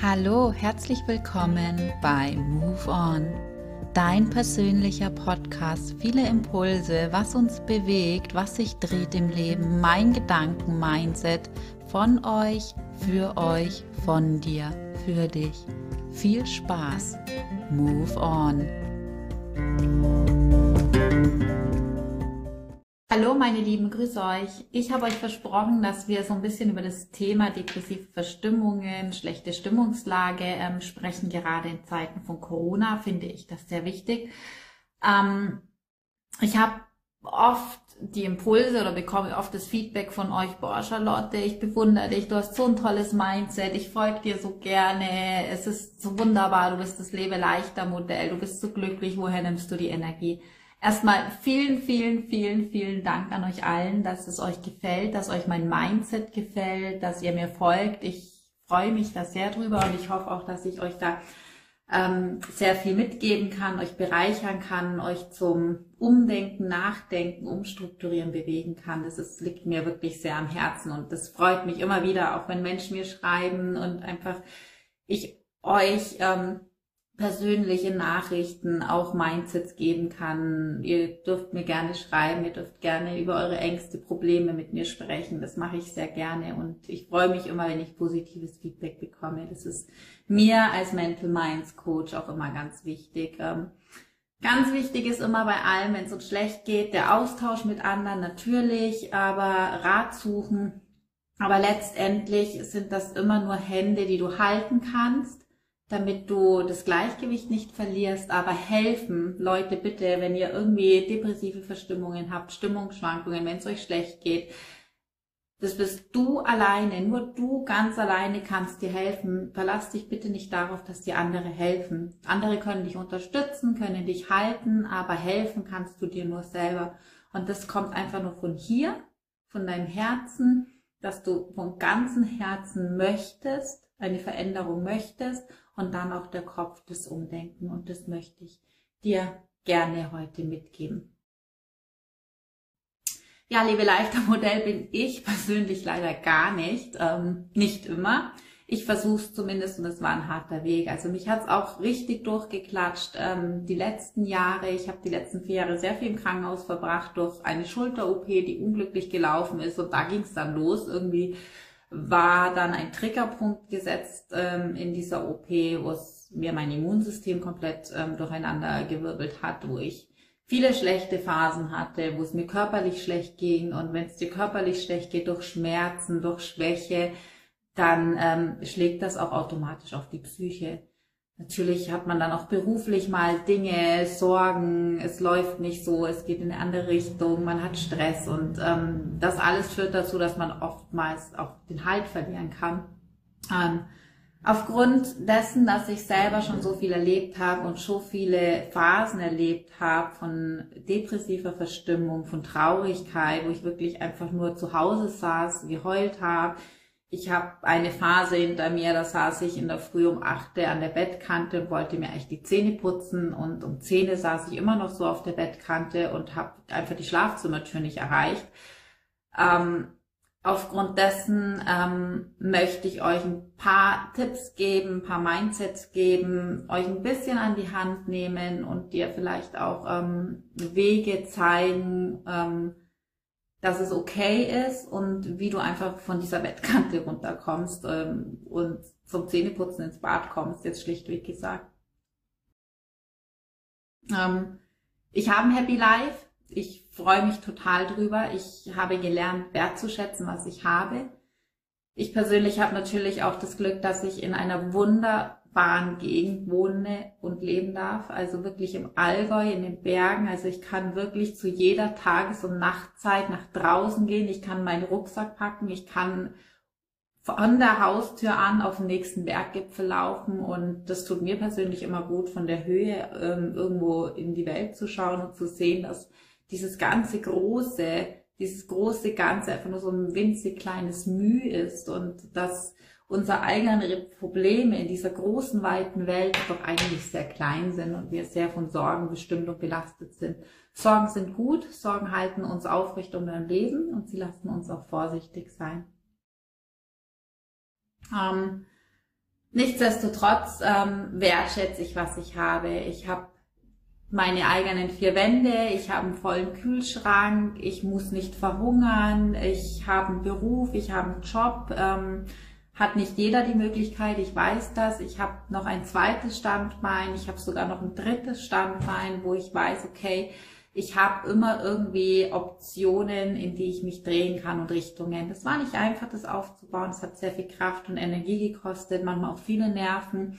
Hallo, herzlich willkommen bei Move On, dein persönlicher Podcast. Viele Impulse, was uns bewegt, was sich dreht im Leben, mein Gedanken-Mindset von euch, für euch, von dir, für dich. Viel Spaß. Move On. Hallo meine Lieben, grüß euch. Ich habe euch versprochen, dass wir so ein bisschen über das Thema depressive Verstimmungen, schlechte Stimmungslage ähm, sprechen. Gerade in Zeiten von Corona finde ich das sehr wichtig. Ähm, ich habe oft die Impulse oder bekomme oft das Feedback von euch, boah Charlotte, ich bewundere dich, du hast so ein tolles Mindset, ich folge dir so gerne, es ist so wunderbar, du bist das Lebe leichter Modell, du bist so glücklich, woher nimmst du die Energie? Erstmal vielen, vielen, vielen, vielen Dank an euch allen, dass es euch gefällt, dass euch mein Mindset gefällt, dass ihr mir folgt. Ich freue mich da sehr drüber und ich hoffe auch, dass ich euch da ähm, sehr viel mitgeben kann, euch bereichern kann, euch zum Umdenken, Nachdenken, Umstrukturieren bewegen kann. Das ist, liegt mir wirklich sehr am Herzen und das freut mich immer wieder, auch wenn Menschen mir schreiben und einfach ich euch ähm, persönliche Nachrichten, auch Mindsets geben kann. Ihr dürft mir gerne schreiben, ihr dürft gerne über eure Ängste, Probleme mit mir sprechen. Das mache ich sehr gerne und ich freue mich immer, wenn ich positives Feedback bekomme. Das ist mir als Mental Minds Coach auch immer ganz wichtig. Ähm, ganz wichtig ist immer bei allem, wenn es uns schlecht geht, der Austausch mit anderen natürlich, aber Rat suchen. Aber letztendlich sind das immer nur Hände, die du halten kannst damit du das Gleichgewicht nicht verlierst, aber helfen. Leute, bitte, wenn ihr irgendwie depressive Verstimmungen habt, Stimmungsschwankungen, wenn es euch schlecht geht, das bist du alleine, nur du ganz alleine kannst dir helfen. Verlass dich bitte nicht darauf, dass dir andere helfen. Andere können dich unterstützen, können dich halten, aber helfen kannst du dir nur selber. Und das kommt einfach nur von hier, von deinem Herzen, dass du von ganzem Herzen möchtest, eine Veränderung möchtest und dann auch der Kopf des Umdenken. Und das möchte ich dir gerne heute mitgeben. Ja, liebe leichter Modell bin ich persönlich leider gar nicht, ähm, nicht immer. Ich versuche es zumindest und es war ein harter Weg. Also mich hat es auch richtig durchgeklatscht. Ähm, die letzten Jahre, ich habe die letzten vier Jahre sehr viel im Krankenhaus verbracht durch eine Schulter-OP, die unglücklich gelaufen ist und da ging es dann los irgendwie war dann ein Triggerpunkt gesetzt ähm, in dieser OP, wo es mir mein Immunsystem komplett ähm, durcheinander gewirbelt hat, wo ich viele schlechte Phasen hatte, wo es mir körperlich schlecht ging und wenn es dir körperlich schlecht geht durch Schmerzen, durch Schwäche, dann ähm, schlägt das auch automatisch auf die Psyche. Natürlich hat man dann auch beruflich mal Dinge, Sorgen, es läuft nicht so, es geht in eine andere Richtung, man hat Stress und ähm, das alles führt dazu, dass man oftmals auch den Halt verlieren kann. Ähm, aufgrund dessen, dass ich selber schon so viel erlebt habe und so viele Phasen erlebt habe von depressiver Verstimmung, von Traurigkeit, wo ich wirklich einfach nur zu Hause saß, geheult habe, ich habe eine Phase hinter mir, da saß ich in der Früh um achte an der Bettkante und wollte mir eigentlich die Zähne putzen und um Zähne saß ich immer noch so auf der Bettkante und habe einfach die Schlafzimmertür nicht erreicht. Ähm, aufgrund dessen ähm, möchte ich euch ein paar Tipps geben, ein paar Mindsets geben, euch ein bisschen an die Hand nehmen und dir vielleicht auch ähm, Wege zeigen, ähm, dass es okay ist und wie du einfach von dieser Bettkante runterkommst ähm, und zum Zähneputzen ins Bad kommst, jetzt schlichtweg gesagt. Ähm, ich habe ein Happy Life. Ich freue mich total drüber. Ich habe gelernt, wertzuschätzen, was ich habe. Ich persönlich habe natürlich auch das Glück, dass ich in einer wunder wunderbaren Gegend wohne und leben darf, also wirklich im Allgäu, in den Bergen. Also ich kann wirklich zu jeder Tages- und Nachtzeit nach draußen gehen. Ich kann meinen Rucksack packen. Ich kann von der Haustür an auf den nächsten Berggipfel laufen und das tut mir persönlich immer gut, von der Höhe ähm, irgendwo in die Welt zu schauen und zu sehen, dass dieses ganze große, dieses große Ganze einfach nur so ein winzig kleines Mühe ist und dass unsere eigenen Probleme in dieser großen, weiten Welt doch eigentlich sehr klein sind und wir sehr von Sorgen bestimmt und belastet sind. Sorgen sind gut, Sorgen halten uns aufrecht um beim Leben und sie lassen uns auch vorsichtig sein. Ähm, nichtsdestotrotz ähm, wertschätze ich, was ich habe. Ich habe meine eigenen vier Wände, ich habe einen vollen Kühlschrank, ich muss nicht verhungern, ich habe einen Beruf, ich habe einen Job. Ähm, hat nicht jeder die Möglichkeit, ich weiß das. Ich habe noch ein zweites Standbein, ich habe sogar noch ein drittes Standbein, wo ich weiß, okay, ich habe immer irgendwie Optionen, in die ich mich drehen kann und Richtungen. Das war nicht einfach, das aufzubauen. Es hat sehr viel Kraft und Energie gekostet, manchmal auch viele Nerven.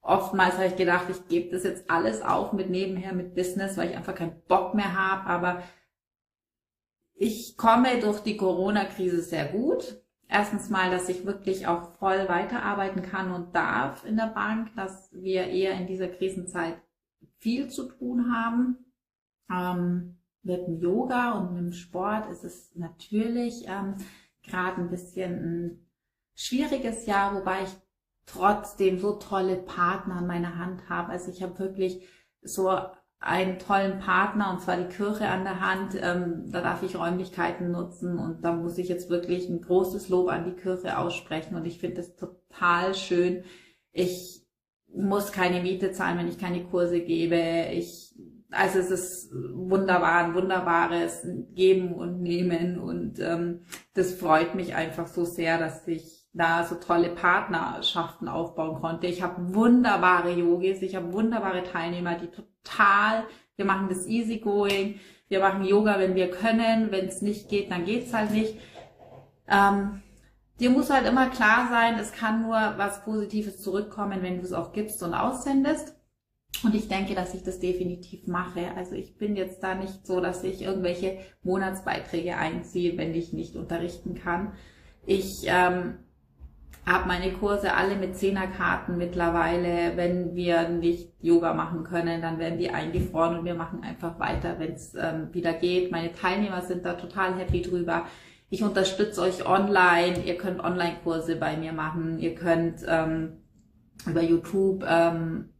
Oftmals habe ich gedacht, ich gebe das jetzt alles auf mit nebenher, mit Business, weil ich einfach keinen Bock mehr habe. Aber ich komme durch die Corona-Krise sehr gut. Erstens mal, dass ich wirklich auch voll weiterarbeiten kann und darf in der Bank, dass wir eher in dieser Krisenzeit viel zu tun haben ähm, mit dem Yoga und mit dem Sport ist es natürlich ähm, gerade ein bisschen ein schwieriges Jahr, wobei ich trotzdem so tolle Partner an meiner Hand habe. Also ich habe wirklich so einen tollen Partner und zwar die Kirche an der Hand. Ähm, da darf ich Räumlichkeiten nutzen und da muss ich jetzt wirklich ein großes Lob an die Kirche aussprechen und ich finde es total schön. Ich muss keine Miete zahlen, wenn ich keine Kurse gebe. Ich also es ist wunderbar, ein wunderbares Geben und Nehmen und ähm, das freut mich einfach so sehr, dass ich da so tolle Partnerschaften aufbauen konnte. Ich habe wunderbare Yogis, ich habe wunderbare Teilnehmer, die total, wir machen das easygoing, wir machen Yoga, wenn wir können, wenn es nicht geht, dann geht's halt nicht. Ähm, dir muss halt immer klar sein, es kann nur was Positives zurückkommen, wenn du es auch gibst und aussendest. Und ich denke, dass ich das definitiv mache. Also ich bin jetzt da nicht so, dass ich irgendwelche Monatsbeiträge einziehe, wenn ich nicht unterrichten kann. Ich ähm, habe meine Kurse alle mit Zehnerkarten mittlerweile. Wenn wir nicht Yoga machen können, dann werden die eingefroren und wir machen einfach weiter, wenn es ähm, wieder geht. Meine Teilnehmer sind da total happy drüber. Ich unterstütze euch online. Ihr könnt Online-Kurse bei mir machen. Ihr könnt ähm, über YouTube ähm,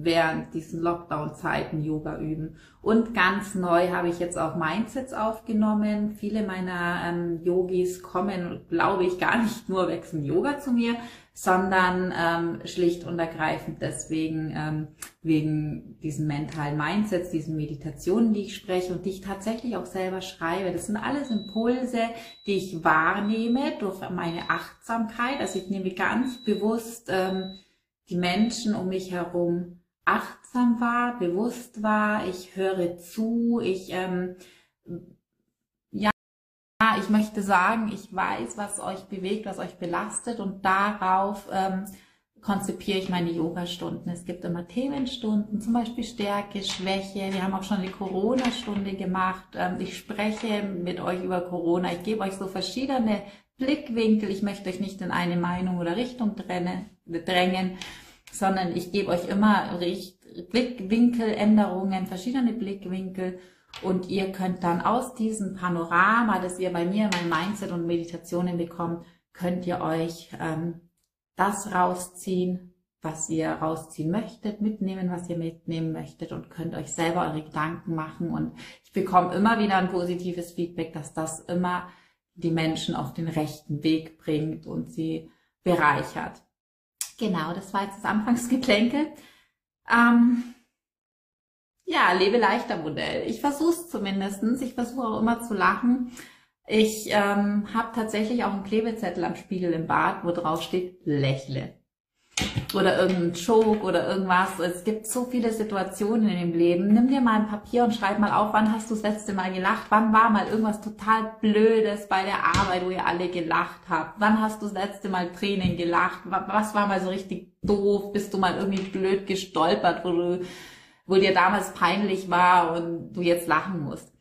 während diesen Lockdown-Zeiten Yoga üben. Und ganz neu habe ich jetzt auch Mindsets aufgenommen. Viele meiner ähm, Yogis kommen, glaube ich, gar nicht nur wechseln Yoga zu mir, sondern ähm, schlicht und ergreifend deswegen ähm, wegen diesen mentalen Mindsets, diesen Meditationen, die ich spreche und die ich tatsächlich auch selber schreibe. Das sind alles Impulse, die ich wahrnehme durch meine Achtsamkeit. Also ich nehme ganz bewusst ähm, die Menschen um mich herum achtsam war, bewusst war, ich höre zu, ich, ähm, ja, ich möchte sagen, ich weiß, was euch bewegt, was euch belastet und darauf ähm, konzipiere ich meine Yoga-Stunden. Es gibt immer Themenstunden, zum Beispiel Stärke, Schwäche. Wir haben auch schon eine Corona-Stunde gemacht. Ähm, ich spreche mit euch über Corona. Ich gebe euch so verschiedene Blickwinkel. Ich möchte euch nicht in eine Meinung oder Richtung drängen sondern ich gebe euch immer Blickwinkeländerungen, verschiedene Blickwinkel und ihr könnt dann aus diesem Panorama, das ihr bei mir in meinem Mindset und Meditationen bekommt, könnt ihr euch ähm, das rausziehen, was ihr rausziehen möchtet, mitnehmen, was ihr mitnehmen möchtet und könnt euch selber eure Gedanken machen. Und ich bekomme immer wieder ein positives Feedback, dass das immer die Menschen auf den rechten Weg bringt und sie bereichert. Genau, das war jetzt das Anfangsgeplänkel. Ähm, ja, lebe leichter Modell. Ich versuche es zumindestens. Ich versuche auch immer zu lachen. Ich ähm, habe tatsächlich auch einen Klebezettel am Spiegel im Bad, wo drauf steht, lächle oder irgendein Joke oder irgendwas. Es gibt so viele Situationen in dem Leben. Nimm dir mal ein Papier und schreib mal auf, wann hast du das letzte Mal gelacht? Wann war mal irgendwas total Blödes bei der Arbeit, wo ihr alle gelacht habt? Wann hast du das letzte Mal Tränen gelacht? Was war mal so richtig doof? Bist du mal irgendwie blöd gestolpert, wo du, wo dir damals peinlich war und du jetzt lachen musst?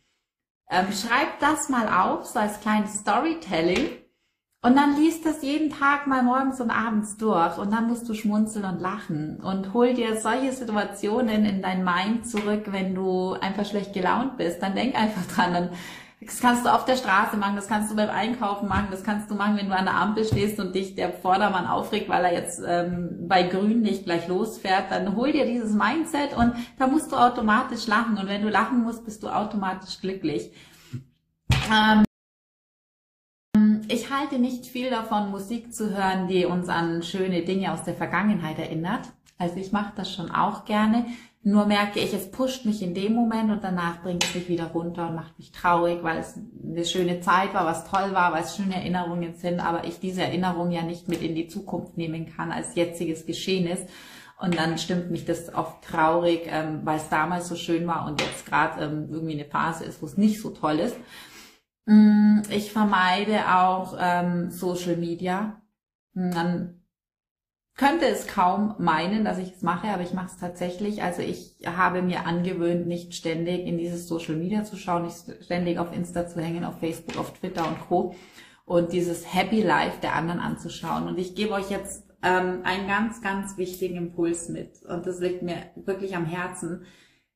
Ähm, schreib das mal auf, so als kleines Storytelling und dann liest das jeden Tag mal morgens und abends durch und dann musst du schmunzeln und lachen und hol dir solche Situationen in dein Mind zurück, wenn du einfach schlecht gelaunt bist. Dann denk einfach dran. Dann, das kannst du auf der Straße machen, das kannst du beim Einkaufen machen, das kannst du machen, wenn du an der Ampel stehst und dich der Vordermann aufregt, weil er jetzt ähm, bei Grün nicht gleich losfährt. Dann hol dir dieses Mindset und da musst du automatisch lachen. Und wenn du lachen musst, bist du automatisch glücklich. Ähm, ich halte nicht viel davon, Musik zu hören, die uns an schöne Dinge aus der Vergangenheit erinnert. Also ich mache das schon auch gerne. Nur merke ich, es pusht mich in dem Moment und danach bringt es mich wieder runter und macht mich traurig, weil es eine schöne Zeit war, was toll war, weil es schöne Erinnerungen sind, aber ich diese Erinnerung ja nicht mit in die Zukunft nehmen kann, als jetziges Geschehen ist. Und dann stimmt mich das oft traurig, ähm, weil es damals so schön war und jetzt gerade ähm, irgendwie eine Phase ist, wo es nicht so toll ist. Mm, ich vermeide auch ähm, Social Media. Dann könnte es kaum meinen, dass ich es mache, aber ich mache es tatsächlich. Also ich habe mir angewöhnt, nicht ständig in dieses Social Media zu schauen, nicht ständig auf Insta zu hängen, auf Facebook, auf Twitter und Co. und dieses Happy Life der anderen anzuschauen. Und ich gebe euch jetzt ähm, einen ganz, ganz wichtigen Impuls mit. Und das liegt mir wirklich am Herzen.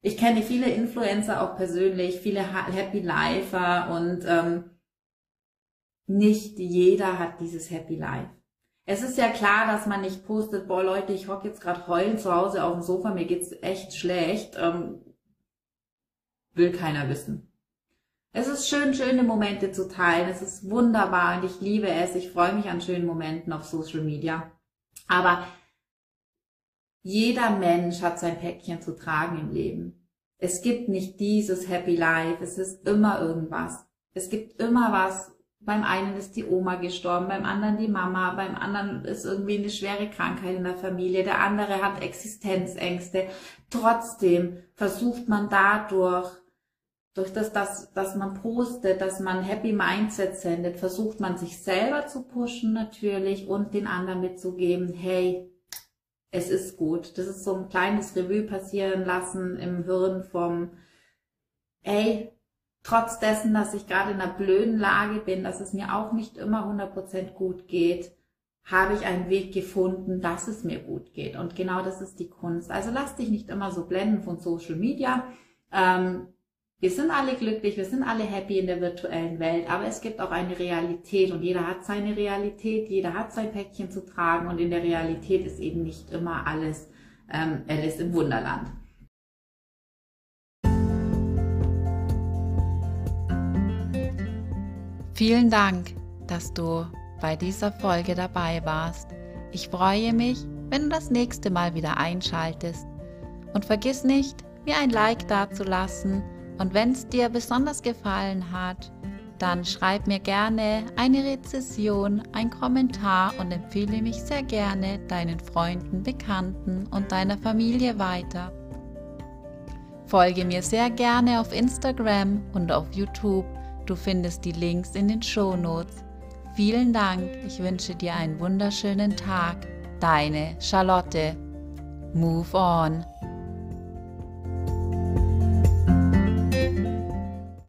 Ich kenne viele Influencer auch persönlich, viele Happy Lifer und ähm, nicht jeder hat dieses Happy Life. Es ist ja klar, dass man nicht postet, boah Leute, ich hocke jetzt gerade heulen zu Hause auf dem Sofa, mir geht's echt schlecht. Ähm, will keiner wissen. Es ist schön, schöne Momente zu teilen. Es ist wunderbar und ich liebe es. Ich freue mich an schönen Momenten auf Social Media. Aber jeder Mensch hat sein Päckchen zu tragen im Leben. Es gibt nicht dieses Happy Life. Es ist immer irgendwas. Es gibt immer was, beim einen ist die Oma gestorben, beim anderen die Mama, beim anderen ist irgendwie eine schwere Krankheit in der Familie, der andere hat Existenzängste. Trotzdem versucht man dadurch, durch das, dass, dass man postet, dass man Happy Mindset sendet, versucht man sich selber zu pushen natürlich und den anderen mitzugeben, hey, es ist gut. Das ist so ein kleines Revue passieren lassen im Hirn vom, hey, trotz dessen, dass ich gerade in einer blöden Lage bin, dass es mir auch nicht immer 100% gut geht, habe ich einen Weg gefunden, dass es mir gut geht. Und genau das ist die Kunst. Also lass dich nicht immer so blenden von Social Media. Ähm, wir sind alle glücklich, wir sind alle happy in der virtuellen Welt, aber es gibt auch eine Realität und jeder hat seine Realität, jeder hat sein Päckchen zu tragen und in der Realität ist eben nicht immer alles ähm, Alice im Wunderland. Vielen Dank, dass du bei dieser Folge dabei warst. Ich freue mich, wenn du das nächste Mal wieder einschaltest. Und vergiss nicht, mir ein Like dazulassen. Und wenn es dir besonders gefallen hat, dann schreib mir gerne eine Rezession, ein Kommentar und empfehle mich sehr gerne deinen Freunden, Bekannten und deiner Familie weiter. Folge mir sehr gerne auf Instagram und auf YouTube Du findest die Links in den Show Notes. Vielen Dank, ich wünsche dir einen wunderschönen Tag. Deine Charlotte. Move on.